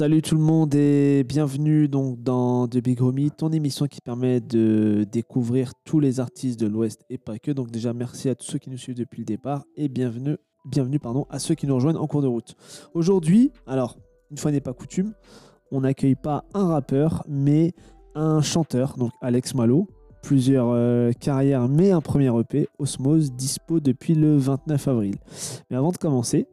Salut tout le monde et bienvenue donc dans The Big Homie, ton émission qui permet de découvrir tous les artistes de l'Ouest et pas que. Donc déjà merci à tous ceux qui nous suivent depuis le départ et bienvenue, à ceux qui nous rejoignent en cours de route. Aujourd'hui, alors une fois n'est pas coutume, on n'accueille pas un rappeur mais un chanteur, donc Alex Malo. Plusieurs euh, carrières mais un premier EP, Osmose, dispo depuis le 29 avril. Mais avant de commencer,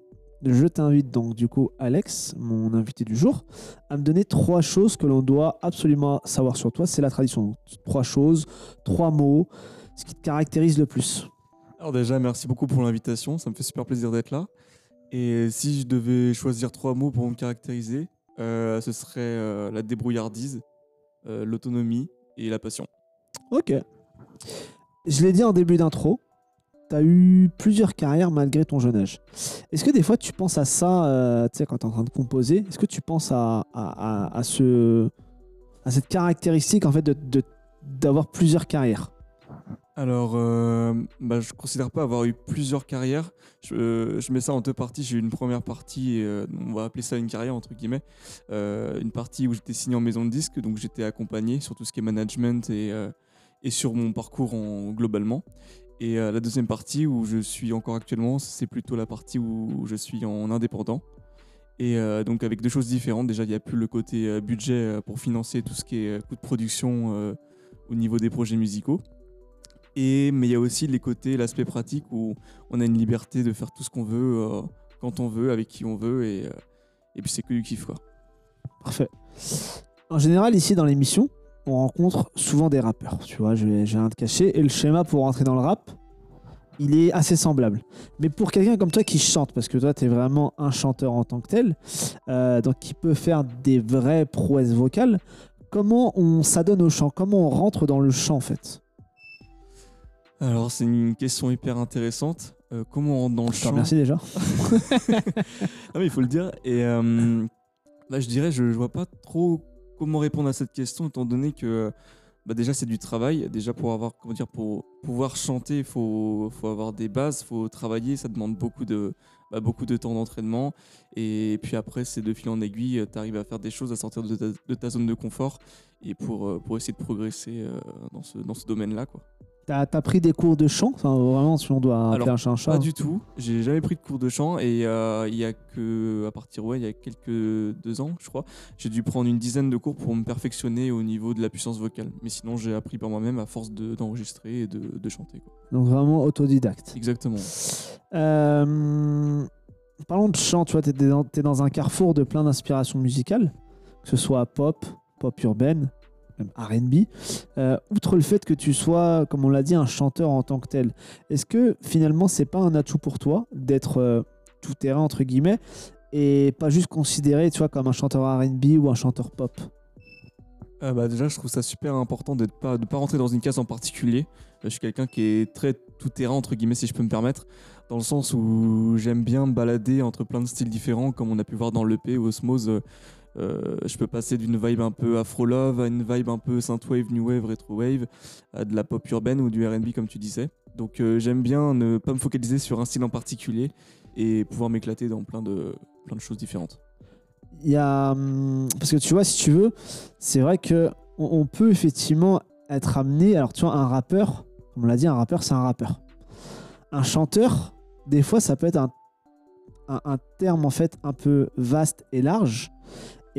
je t'invite donc du coup Alex, mon invité du jour, à me donner trois choses que l'on doit absolument savoir sur toi. C'est la tradition. Trois choses, trois mots, ce qui te caractérise le plus. Alors déjà, merci beaucoup pour l'invitation, ça me fait super plaisir d'être là. Et si je devais choisir trois mots pour me caractériser, euh, ce serait euh, la débrouillardise, l'autonomie et la passion. Ok. Je l'ai dit en début d'intro, tu as eu plusieurs carrières malgré ton jeune âge. Est-ce que des fois tu penses à ça, euh, tu sais, quand tu es en train de composer, est-ce que tu penses à, à, à- ce, à cette caractéristique en fait de- d'avoir plusieurs carrières? Alors, euh, bah, je considère pas avoir eu plusieurs carrières. Je, euh, je mets ça en deux parties. J'ai eu une première partie, on va appeler ça une carrière entre guillemets, une partie où j'étais signé en maison de disque, donc j'étais accompagné sur tout ce qui est management et, et sur mon parcours en, globalement. Et euh, la deuxième partie où je suis encore actuellement, c'est plutôt la partie où je suis en indépendant. Et euh, donc avec deux choses différentes. Déjà, il n'y a plus le côté euh, budget pour financer tout ce qui est coût de production au niveau des projets musicaux. Et, mais il y a aussi les côtés, l'aspect pratique où on a une liberté de faire tout ce qu'on veut, quand on veut, avec qui on veut, et, et puis c'est que du kiff quoi. Parfait. En général, ici dans l'émission, on rencontre souvent des rappeurs. Tu vois, je vais, je vais rien te cacher. Et le schéma pour rentrer dans le rap, il est assez semblable. Mais pour quelqu'un comme toi qui chante, parce que toi, tu es vraiment un chanteur en tant que tel, euh, donc qui peut faire des vraies prouesses vocales, comment on s'adonne au chant? Comment on rentre dans le chant en fait? Alors c'est une question hyper intéressante. Euh, comment on rentre dans le champ remercie déjà. Non mais il faut le dire. Et euh, là je dirais, je, je vois pas trop comment répondre à cette question, étant donné que bah, déjà c'est du travail. Déjà pour avoir, comment dire, pour pouvoir chanter, il faut, faut avoir des bases, faut travailler. Ça demande beaucoup de, bah, beaucoup de temps d'entraînement. Et puis après, c'est de fil en aiguille, tu arrives à faire des choses, à sortir de ta, de ta zone de confort et pour, euh, pour essayer de progresser euh, dans ce, dans ce domaine-là. quoi. T'as as pris des cours de chant? Enfin, Vraiment, si on doit Alors, un chat un chat. Pas du tout. J'ai jamais pris de cours de chant et euh, il y a que à partir ouais il y a quelques deux ans je crois j'ai dû prendre une dizaine de cours pour me perfectionner au niveau de la puissance vocale. Mais sinon j'ai appris par moi-même à force de- d'enregistrer et de, de chanter. quoi. Donc vraiment autodidacte. Exactement. Euh, parlons de chant, tu vois, tu es dans, t'es dans un carrefour de plein d'inspirations musicales, que ce soit pop, pop urbaine, RB. Euh, outre le fait que tu sois, comme on l'a dit, un chanteur en tant que tel, est-ce que finalement c'est pas un atout pour toi d'être euh, tout terrain entre guillemets et pas juste considéré, tu vois, comme un chanteur RB ou un chanteur pop? Ah bah déjà, je trouve ça super important de ne pas, de pas rentrer dans une case en particulier. Euh, Je suis quelqu'un qui est très tout-terrain, entre guillemets, si je peux me permettre, dans le sens où j'aime bien me balader entre plein de styles différents, comme on a pu voir dans l'EP ou Osmose. Euh, je peux passer d'une vibe un peu afro-love à une vibe un peu synthwave, new wave, retro wave, à de la pop urbaine ou du RB, comme tu disais. Donc euh, j'aime bien ne pas me focaliser sur un style en particulier et pouvoir m'éclater dans plein de, plein de choses différentes. il y a hum, parce que tu vois si tu veux c'est vrai que on, on peut effectivement être amené alors tu vois un rappeur comme on l'a dit un rappeur c'est un rappeur un chanteur des fois ça peut être un, un terme en fait un peu vaste et large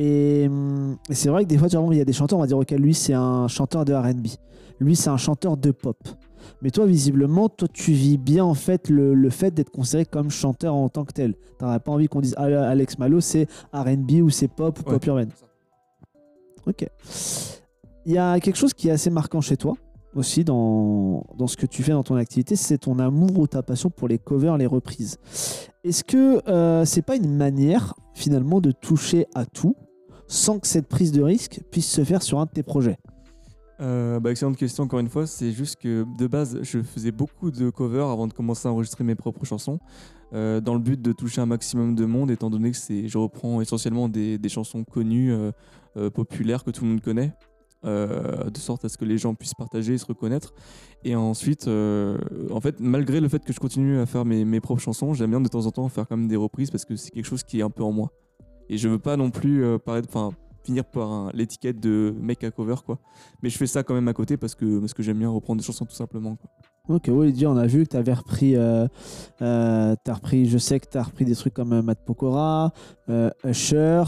et, hum, et c'est vrai que des fois vois, il y a des chanteurs on va dire ok lui c'est un chanteur de R&B lui c'est un chanteur de pop mais toi visiblement toi tu vis bien en fait le, le fait d'être considéré comme chanteur en tant que tel t'aurais pas envie qu'on dise Ah, Alex Malo c'est R&B ou c'est pop ou pop Ouais. urbaine. Ok. Il y a quelque chose qui est assez marquant chez toi aussi dans, dans ce que tu fais dans ton activité, c'est ton amour ou ta passion pour les covers, les reprises. Est-ce que euh, c'est pas une manière finalement de toucher à tout? Sans que cette prise de risque puisse se faire sur un de tes projets Euh, bah, excellente question encore une fois. C'est juste que de base, je faisais beaucoup de covers avant de commencer à enregistrer mes propres chansons, euh, dans le but de toucher un maximum de monde, étant donné que je reprends essentiellement des, chansons connues, euh, populaires que tout le monde connaît. de sorte à ce que les gens puissent partager et se reconnaître. Et ensuite, en fait, malgré le fait que je continue à faire mes, mes propres chansons, j'aime bien de temps en temps faire quand même des reprises parce que c'est quelque chose qui est un peu en moi. Et je veux pas non plus euh, paraître, enfin, finir par l'étiquette de mec à cover, quoi. Mais je fais ça quand même à côté parce que, parce que j'aime bien reprendre des chansons tout simplement. Quoi. Ok, oui, Dieu, on a vu que tu avais repris, euh, euh, repris, je sais que tu as repris des trucs comme euh, Matt Pokora, euh, Usher,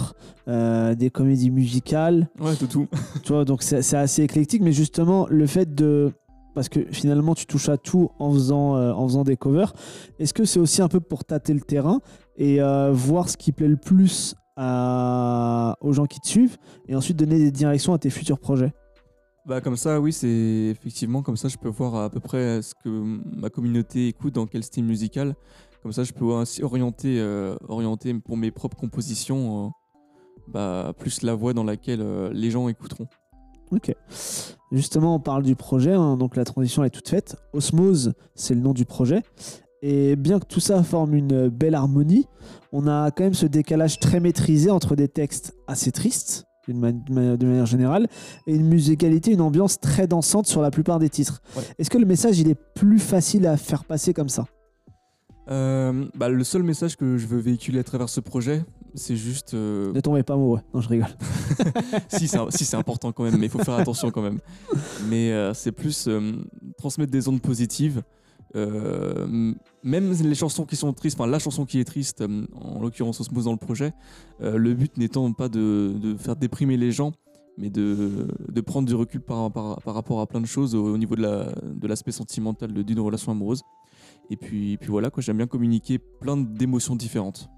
des comédies musicales, Ouais, tout tout. tu vois, donc c'est assez éclectique, mais justement, le fait de. Parce que finalement, tu touches à tout en faisant, en faisant des covers. Est-ce que c'est aussi un peu pour tâter le terrain et voir ce qui plaît le plus à- aux gens qui te suivent et ensuite donner des directions à tes futurs projets Bah comme ça, oui, c'est effectivement comme ça, je peux voir à peu près ce que ma communauté écoute, dans quel style musical. Comme ça, je peux ainsi orienter, euh, orienter pour mes propres compositions, euh, bah, plus la voie dans laquelle euh, les gens écouteront. Ok. Justement, on parle du projet, hein, donc la transition est toute faite. Osmose, c'est le nom du projet. Et bien que tout ça forme une belle harmonie, on a quand même ce décalage très maîtrisé entre des textes assez tristes, d'une manière- générale, et une musicalité, une ambiance très dansante sur la plupart des titres. Ouais. Est-ce que le message, il est plus facile à faire passer comme ça? Euh, bah, le seul message que je veux véhiculer à travers ce projet, c'est juste... euh, Ne tombez pas amoureux. Non, je rigole. si c'est si, important quand même, mais il faut faire attention quand même. Mais euh, c'est plus transmettre des ondes positives. Euh, même les chansons qui sont tristes, enfin la chanson qui est triste, euh, en l'occurrence Osmose dans le projet, euh, le but n'étant pas de, faire déprimer les gens, mais de, prendre du recul par, rapport à plein de choses au, au niveau de la- de l'aspect sentimental d'une relation amoureuse. Et puis, puis voilà, quoi, j'aime bien communiquer plein d'émotions différentes.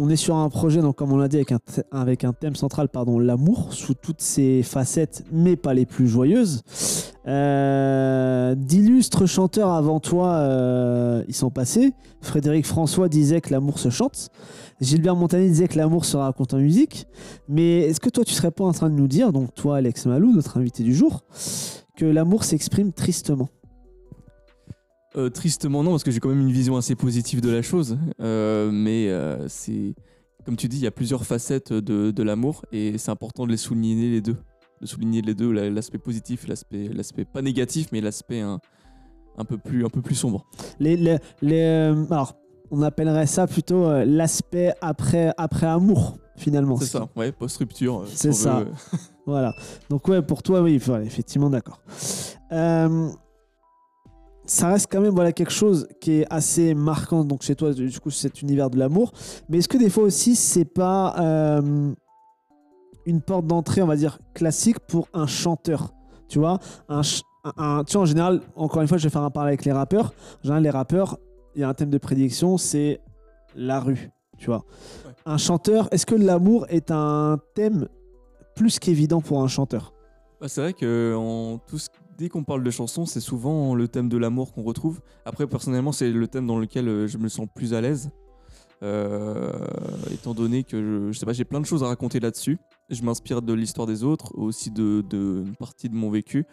On est sur un projet, donc comme on l'a dit, avec un, thème central, pardon, l'amour, sous toutes ses facettes, mais pas les plus joyeuses. Euh, D'illustres chanteurs avant toi, euh, ils sont passés. Frédéric François disait que l'amour se chante. Gilbert Montagnier disait que l'amour se raconte en musique. Mais est-ce que toi, tu serais pas en train de nous dire, donc toi, Alex Malou, notre invité du jour, que l'amour s'exprime tristement? Euh, tristement non, parce que j'ai quand même une vision assez positive de la chose. Euh, mais euh, c'est, comme tu dis, il y a plusieurs facettes de, de l'amour et c'est important de les souligner les deux. De souligner les deux, la- l'aspect positif, l'aspect, l'aspect pas négatif, mais l'aspect un, un, peu, plus, un peu plus sombre. les, les- les, alors, on appellerait ça plutôt l'aspect après, après amour, finalement. C'est Ce qui- ça, ouais, post-rupture. C'est ça. veut. Voilà. Donc ouais, pour toi, oui, voilà, effectivement, d'accord. Euh, ça reste quand même voilà quelque chose qui est assez marquant donc chez toi, du coup, cet univers de l'amour. Mais est-ce que des fois aussi, c'est pas euh, une porte d'entrée, on va dire classique pour un chanteur Tu vois, un, ch- un- un- tu vois, en général, encore une fois, je vais faire un parallèle avec les rappeurs. En général, les rappeurs, il y a un thème de prédiction, c'est la rue. Tu vois, Ouais. un chanteur, est-ce que l'amour est un thème plus qu'évident pour un chanteur? Bah, c'est vrai que en tout ce- dès qu'on parle de chansons, c'est souvent le thème de l'amour qu'on retrouve. Après, personnellement, c'est le thème dans lequel euh, je me sens plus à l'aise. Euh, étant donné que je, sais pas, j'ai plein de choses à raconter là-dessus. Je m'inspire de l'histoire des autres, aussi de, une partie de mon vécu.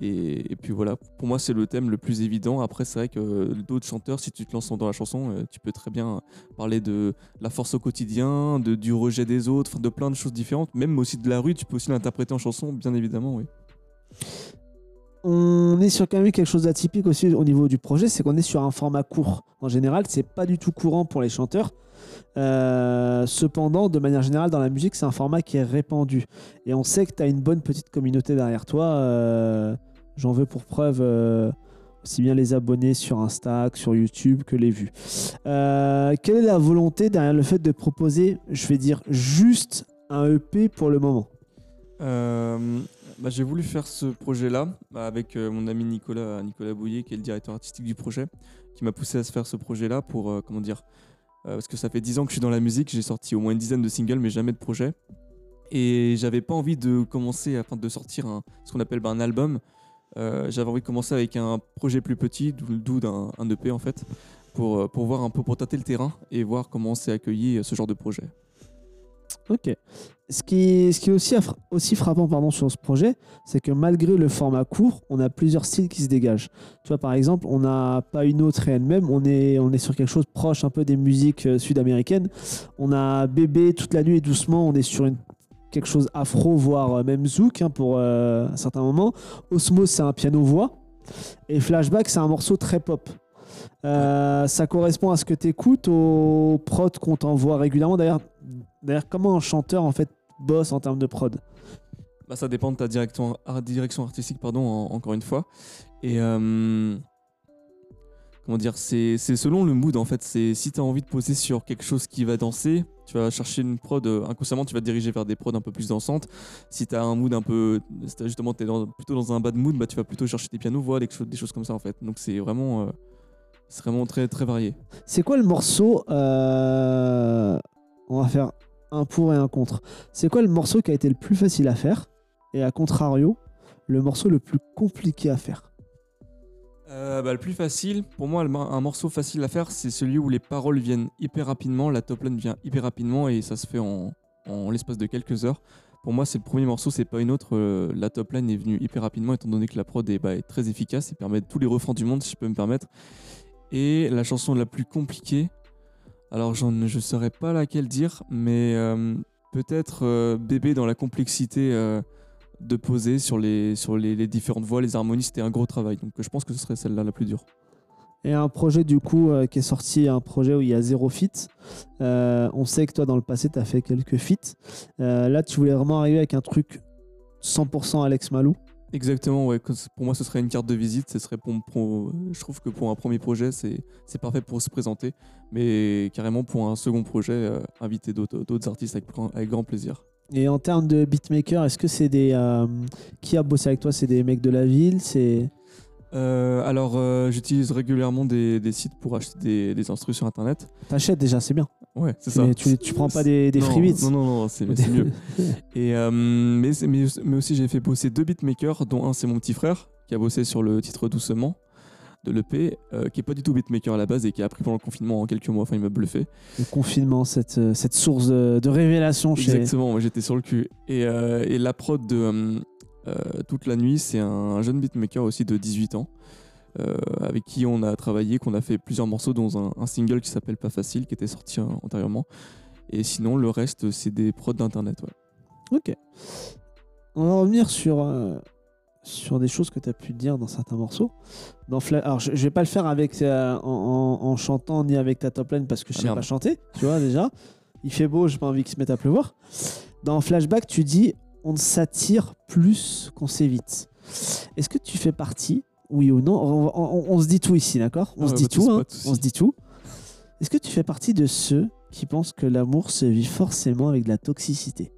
Et, puis voilà, pour moi, c'est le thème le plus évident. Après, c'est vrai que d'autres chanteurs, si tu te lances dans la chanson, euh, tu peux très bien parler de la force au quotidien, de, du rejet des autres, de plein de choses différentes. Même aussi de la rue, tu peux aussi l'interpréter en chanson, bien évidemment, oui. On est sur quand même quelque chose d'atypique aussi au niveau du projet, c'est qu'on est sur un format court. En général, c'est pas du tout courant pour les chanteurs. Euh, cependant, de manière générale, dans la musique, c'est un format qui est répandu. Et on sait que tu as une bonne petite communauté derrière toi. Euh, J'en veux pour preuve euh, aussi bien les abonnés sur Insta, sur YouTube, que les vues. Quelle est la volonté derrière le fait de proposer, je vais dire, juste un EP pour le moment? Bah, j'ai voulu faire ce projet-là bah, avec euh, mon ami Nicolas, Bouillet, qui est le directeur artistique du projet, qui m'a poussé à se faire ce projet-là pour, euh, comment dire, euh, parce que ça fait 10 ans que je suis dans la musique, j'ai sorti au moins une dizaine de singles, mais jamais de projet. Et j'avais pas envie de commencer, afin de sortir un- ce qu'on appelle bah, un album. J'avais envie de commencer avec un projet plus petit, d'où d'un un EP en fait, pour, pour voir un peu, pour tâter le terrain et voir comment c'est accueilli ce genre de projet. Ok. Ce qui, ce qui est aussi, aussi frappant pardon, sur ce projet, c'est que malgré le format court, on a plusieurs styles qui se dégagent. Tu vois, par exemple, on n'a pas une autre et elle-même, on est, on est sur quelque chose proche un peu des musiques euh, sud-américaines. On a Bébé toute la nuit et doucement, on est sur une quelque chose afro, voire euh, même zouk hein, pour euh, un certain moment. Osmo, c'est un piano-voix. Et Flashback, c'est un morceau très pop. Euh, Ça correspond à ce que tu écoutes, aux prods qu'on t'envoie régulièrement. D'ailleurs, d'ailleurs, comment un chanteur en fait bosse en termes de prod? Bah, ça dépend de ta direction, ar- direction artistique, pardon, en- encore une fois. Et euh, comment dire, c'est selon le mood en fait. C'est si tu as envie de poser sur quelque chose qui va danser, tu vas chercher une prod euh, inconsciemment, tu vas te diriger vers des prods un peu plus dansantes. Si tu as un mood un peu, si t'as justement tu es plutôt dans un bad mood, bah tu vas plutôt chercher des pianos voix, des choses, des choses comme ça en fait. Donc c'est vraiment, euh, c'est vraiment très très varié. C'est quoi le morceau euh, On va faire un pour et un contre. C'est quoi le morceau qui a été le plus facile à faire? Et à contrario, le morceau le plus compliqué à faire? Euh, bah, le plus facile, pour moi, un morceau facile à faire, c'est celui où les paroles viennent hyper rapidement, la top line vient hyper rapidement et ça se fait en, l'espace de quelques heures. Pour moi, c'est le premier morceau, c'est pas une autre. euh, la top line est venue hyper rapidement étant donné que la prod est, bah, est très efficace et permet tous les refrains du monde, si je peux me permettre. Et la chanson la plus compliquée, alors je saurais pas laquelle dire, mais euh, peut-être euh, Bébé dans la complexité euh, de poser sur, les, différentes voix, les harmonies, c'était un gros travail. Donc je pense que ce serait celle-là la plus dure. Et un projet du coup qui est sorti, un projet où il y a zéro. Euh, on sait que toi dans le passé tu as fait quelques. Euh, là tu voulais vraiment arriver avec un truc 100% Alex Malou. Exactement, ouais. Pour moi, ce serait une carte de visite. Ce serait pour, pour- je trouve que pour un premier projet, c'est parfait pour se présenter. Mais carrément, pour un second projet, euh, inviter d'autres artistes avec, grand- avec grand plaisir. Et en termes de beatmaker, est-ce que c'est des. euh, qui a bossé avec toi C'est des mecs de la ville C'est. Euh, alors, euh, j'utilise régulièrement des, des sites pour acheter des, des instrus sur Internet. T'achètes déjà, c'est bien. Ouais, c'est ça. Mais tu, tu prends pas des, des non, free beats Non, non, non, c'est mieux. Et, euh, mais, mais, mais aussi, j'ai fait bosser deux beatmakers, dont un, c'est mon petit frère, qui a bossé sur le titre Doucement de l'EP, euh, qui est pas du tout beatmaker à la base et qui a appris pendant le confinement en quelques mois. Enfin, il m'a bluffé. Le confinement, cette, euh, cette source de, de révélation chez. Exactement, j'étais sur le cul. Et, euh, et la prod de Toute la nuit, c'est un jeune beatmaker aussi de 18 ans, euh, avec qui on a travaillé, qu'on a fait plusieurs morceaux, dont un, un single qui s'appelle Pas Facile, qui était sorti antérieurement. Et sinon, le reste, c'est des prods d'internet. Ouais. Ok. On va revenir sur, euh, sur des choses que tu as pu dire dans certains morceaux. Dans Fla- Alors, je, je vais pas le faire avec, euh, en, en- en chantant ni avec ta top line parce que je sais pas chanter, tu vois déjà. Il fait beau, j'ai pas envie qu'il se mette à pleuvoir. Dans Flashback, tu dis on s'attire plus qu'on s'évite. Est-ce que tu fais partie, oui ou non on, on- on se dit tout ici, d'accord? On Ah se dit tout, hein. on se dit tout. Est-ce que tu fais partie de ceux qui pensent que l'amour se vit forcément avec de la toxicité?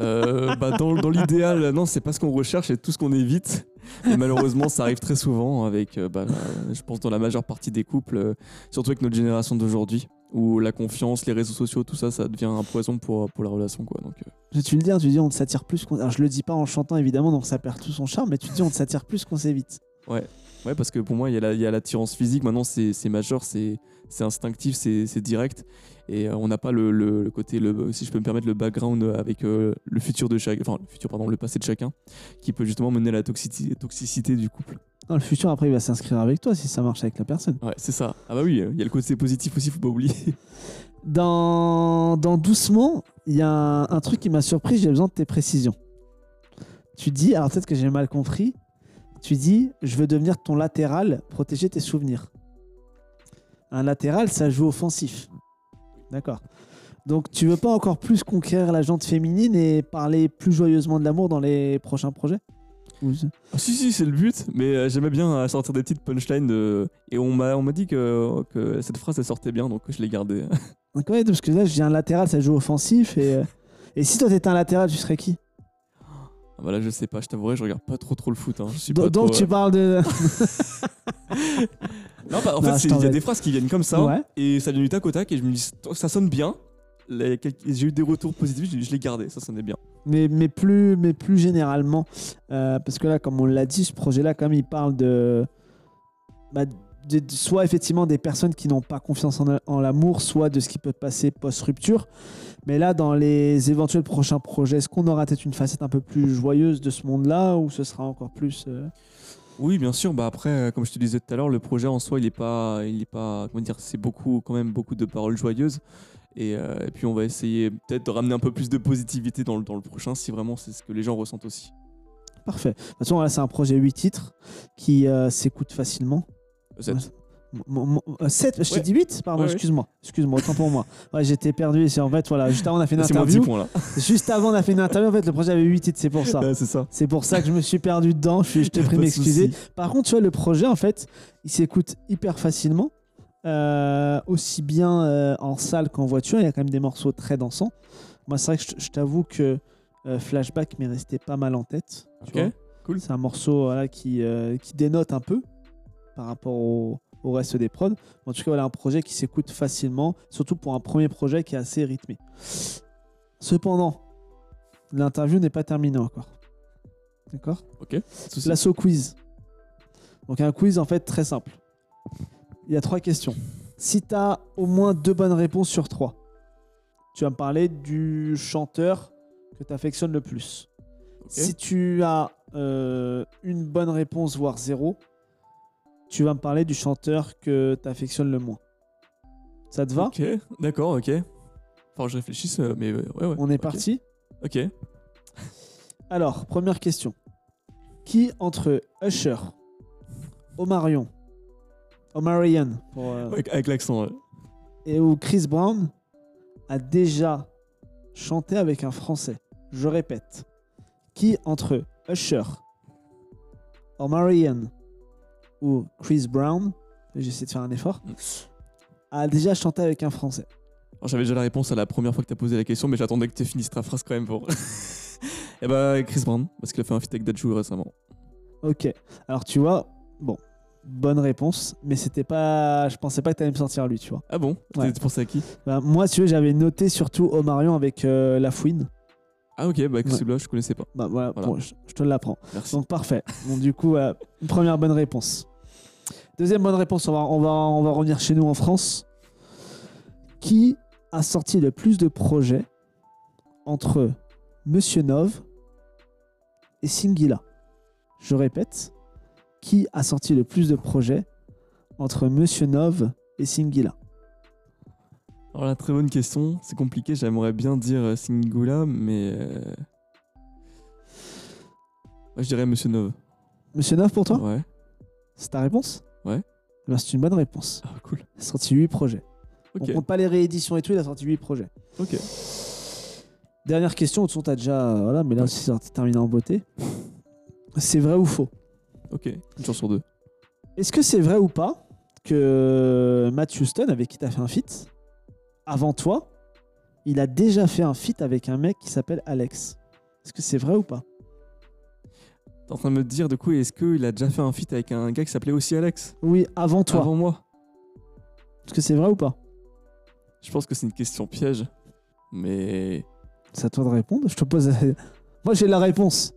Euh, bah, dans dans l'idéal, non, c'est pas ce qu'on recherche, c'est tout ce qu'on évite. Et malheureusement, ça arrive très souvent avec, euh, bah, je pense, dans la majeure partie des couples, euh, surtout avec notre génération d'aujourd'hui, où la confiance, les réseaux sociaux, tout ça, ça devient un poison pour, pour la relation. Quoi. Donc, euh, te le dire, tu dis on s'attire plus qu'on. Alors je le dis pas en chantant évidemment, donc ça perd tout son charme, mais tu dis on s'attire plus qu'on s'évite. Ouais, parce que pour moi, il y a la- l'attirance physique. Maintenant, c'est c'est majeur, c'est c'est instinctif, c'est c'est direct. Et euh, on n'a pas le, le- le côté, le, si je peux me permettre, le background avec euh, le futur de chacun, enfin, le futur, pardon, le passé de chacun, qui peut justement mener à la toxicité, toxicité du couple. Dans le futur, après, il va s'inscrire avec toi si ça marche avec la personne. Ouais, c'est ça. Ah bah oui, il y a le côté positif aussi, faut pas oublier. Dans, dans Doucement, il y a un, un truc qui m'a surpris, j'ai besoin de tes précisions. Tu dis, alors peut-être que j'ai mal compris, tu dis je veux devenir ton latéral, protéger tes souvenirs. Un latéral, ça joue offensif. D'accord. Donc tu veux pas encore plus conquérir la jante féminine et parler plus joyeusement de l'amour dans les prochains projets? Ah, si, si, c'est le but, mais euh, j'aimais bien euh, sortir des petites punchlines. de- Et on m'a on m'a dit que, que cette phrase, elle sortait bien, donc je l'ai gardée. Donc ouais, parce que là, je dis un latéral, ça joue offensif. Et, euh, et si toi, t'étais un latéral, tu serais qui? Ah bah là, je sais pas, je t'avouerai, je regarde pas trop trop le foot. hein. Je suis Donc, pas donc trop, tu parles de... Non, bah, en Non, fait, il y a des phrases qui viennent comme ça, Ouais. et ça vient du tac au tac, et je me dis, ça sonne bien. J'ai eu des retours positifs, je, je l'ai gardé, ça sonnait bien. mais, mais, plus, mais plus généralement, euh, parce que là, comme on l'a dit, ce projet-là, quand même, il parle de, bah, de- de- soit effectivement des personnes qui n'ont pas confiance en, en l'amour, soit de ce qui peut passer post-rupture. Mais là, dans les éventuels prochains projets, est-ce qu'on aura peut-être une facette un peu plus joyeuse de ce monde-là, ou ce sera encore plus... euh, Oui, bien sûr. Bah après, euh, comme je te disais tout à l'heure, le projet en soi, il est pas, il est pas, comment dire, c'est beaucoup, quand même beaucoup de paroles joyeuses. Et, euh, et puis on va essayer peut-être de ramener un peu plus de positivité dans le, dans le prochain si vraiment c'est ce que les gens ressentent aussi. Parfait. De toute façon, là, c'est un projet 8 titres qui euh, s'écoute facilement. Sept. Ouais. 7, je t'ai Ouais. dit 8 Pardon, Ouais, ouais. excuse-moi. Excuse-moi, autant pour moi. Ouais, j'étais perdu. C'est en fait, voilà, juste avant, on a fait une C'est moins 10 interview. points là. Juste avant, on a fait une interview. En fait, le projet avait 8 titres, c'est pour ça. C'est ça. C'est pour ça que je me suis perdu dedans. Je, te prie m'excuser. Par contre, tu vois, le projet, en fait, il s'écoute hyper facilement. Euh, aussi bien euh, en salle qu'en voiture. Il y a quand même des morceaux très dansants. Moi, c'est vrai que je, je t'avoue que euh, Flashback m'est resté pas mal en tête. tu Ok, vois. cool. C'est un morceau voilà, qui, qui dénote un peu par rapport au, au reste des prods. En tout cas, voilà un projet qui s'écoute facilement, surtout pour un premier projet qui est assez rythmé. Cependant, l'interview n'est pas terminée encore. D'accord? Ok. Place au quiz. Donc un quiz en fait très simple. Il y a trois questions. Si tu as au moins deux bonnes réponses sur trois, tu vas me parler du chanteur que tu affectionnes le plus. Si tu as euh, une bonne réponse, voire zéro, tu vas me parler du chanteur que tu affectionnes le moins. Ça te va? Ok, d'accord, ok. Enfin, je réfléchisse, euh, mais ouais, ouais. On est parti? Ok. Alors, première question. Qui entre Usher, Omarion, Omarion pour, euh, Avec, avec l'accent. ouais. et ou Chris Brown a déjà chanté avec un Français Je répète. Qui entre Usher, Omarion ou Chris Brown, j'essaie de faire un effort, Mm. a déjà chanté avec un Français Alors, J'avais déjà la réponse à la première fois que tu as posé la question, mais j'attendais que tu finisses ta phrase quand même pour. Et bah, Chris Brown, parce qu'il a fait un feat avec Dajou récemment. Ok. Alors tu vois, bon, bonne réponse, mais c'était pas. Je pensais pas que tu allais me sortir lui, tu vois. Ah bon? Ouais. T'as pensé à qui? Bah, moi, tu veux, j'avais noté surtout Omarion avec euh, La Fouine. Ah ok, bah Ouais. celui-là, je connaissais pas. Bah voilà, Voilà. bon, je, je te l'apprends. Merci. Donc parfait. Donc du coup, euh, une première bonne réponse. Deuxième bonne réponse, on va, on, va, on va revenir chez nous en France. Qui a sorti le plus de projets entre Monsieur Nov et Singila? Je répète, qui a sorti le plus de projets entre Monsieur Nov et Singila Alors la très bonne question, c'est compliqué, j'aimerais bien dire euh, Singula, mais... euh, Moi je dirais Monsieur Nove. Monsieur Nov pour toi? Ouais. C'est ta réponse? Ouais. Eh ben, C'est une bonne réponse. Ah cool. Il a sorti 8 projets. Ok. On compte pas les rééditions et tout, il a sorti 8 projets. Ok. Dernière question, de toute façon, t'as déjà. Voilà, mais là aussi, ça terminé en beauté. C'est vrai ou faux? Ok. Une chance sur deux. Est-ce que c'est vrai ou pas que Matt Houston, avec qui t'as fait un feat, avant toi, il a déjà fait un feat avec un mec qui s'appelle Alex? Est-ce que c'est vrai ou pas? T'es en train de me dire, de coup, est-ce qu'il a déjà fait un feat avec un gars qui s'appelait aussi Alex? Oui, avant toi. Avant moi Est-ce que c'est vrai ou pas? Je pense que c'est une question piège. Mais. C'est à toi de répondre. Je te pose. Moi, j'ai la réponse.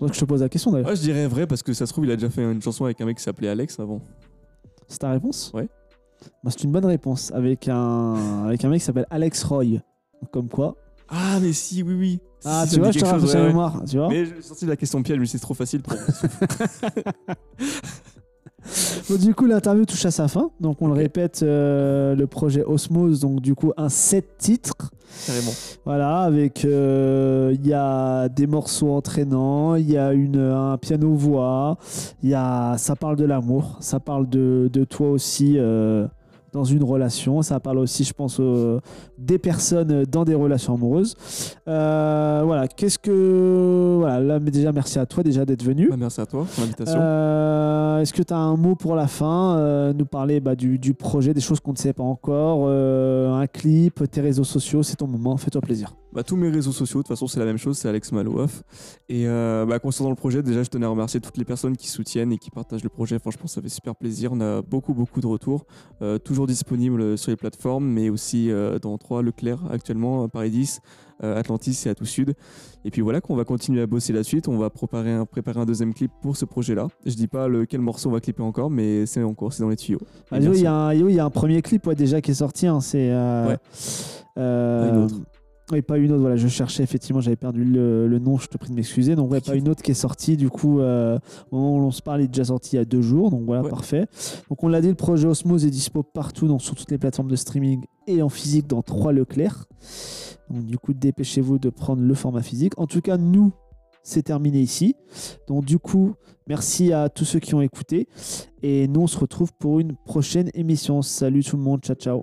Je te pose la question d'ailleurs. Ouais, je dirais vrai parce que ça se trouve, il a déjà fait une chanson avec un mec qui s'appelait Alex avant. C'est ta réponse? Ouais. Bah, c'est une bonne réponse. Avec un, avec un mec qui s'appelle Alex Roy. Comme quoi. Ah, mais si, oui, oui. Ah, si, tu vois, je te rafraîchis ouais, mémoire. Tu vois Mais j'ai sorti de la question piège, mais c'est trop facile pour. Bon, du coup, l'interview touche à sa fin. Donc, on le répète, euh, le projet Osmose, donc du coup, un 7 titres. Carrément. Voilà, avec. euh, Il y a des morceaux entraînants, il y a une, un piano-voix, il y a, ça parle de l'amour, ça parle de, de toi aussi euh, dans une relation, ça parle aussi, je pense, euh, des personnes dans des relations amoureuses. Euh, voilà, qu'est-ce que. Voilà, là, mais déjà, merci à toi déjà d'être venu. Bah, merci à toi pour l'invitation. Euh, Est-ce que tu as un mot pour la fin euh, Nous parler bah, du, du projet, des choses qu'on ne sait pas encore, un clip, tes réseaux sociaux, c'est ton moment, fais-toi plaisir. Bah, tous mes réseaux sociaux, de toute façon, c'est la même chose, c'est Alex Malouaf. Et euh, bah, concernant le projet, déjà, je tenais à remercier toutes les personnes qui soutiennent et qui partagent le projet. Franchement, ça fait super plaisir. On a beaucoup, beaucoup de retours. Euh, toujours disponibles sur les plateformes, mais aussi euh, dans trois Leclerc actuellement, Paris 10, euh, Atlantis et à tout Sud. Et puis voilà qu'on va continuer à bosser la suite. On va préparer un, préparer un deuxième clip pour ce projet-là. Je dis pas lequel morceau on va clipper encore, mais c'est en cours, c'est dans les tuyaux. Ah. Il y, a un- yo, il y a un premier clip ouais, déjà qui est sorti, hein, c'est. Ouais. Ah, une autre. Oui, pas une autre, voilà, je cherchais effectivement, j'avais perdu le, le nom, je te prie de m'excuser. Donc, ouais, pas une autre qui est sortie, du coup, euh, au moment où on se parle, il est déjà sorti il y a deux jours, donc voilà, Ouais. parfait. Donc, on l'a dit, le projet Osmose est dispo partout, donc sur toutes les plateformes de streaming et en physique dans trois Leclerc. Donc, du coup, dépêchez-vous de prendre le format physique. En tout cas, nous, c'est terminé ici. Donc, du coup, merci à tous ceux qui ont écouté. Et nous, on se retrouve pour une prochaine émission. Salut tout le monde, ciao, ciao.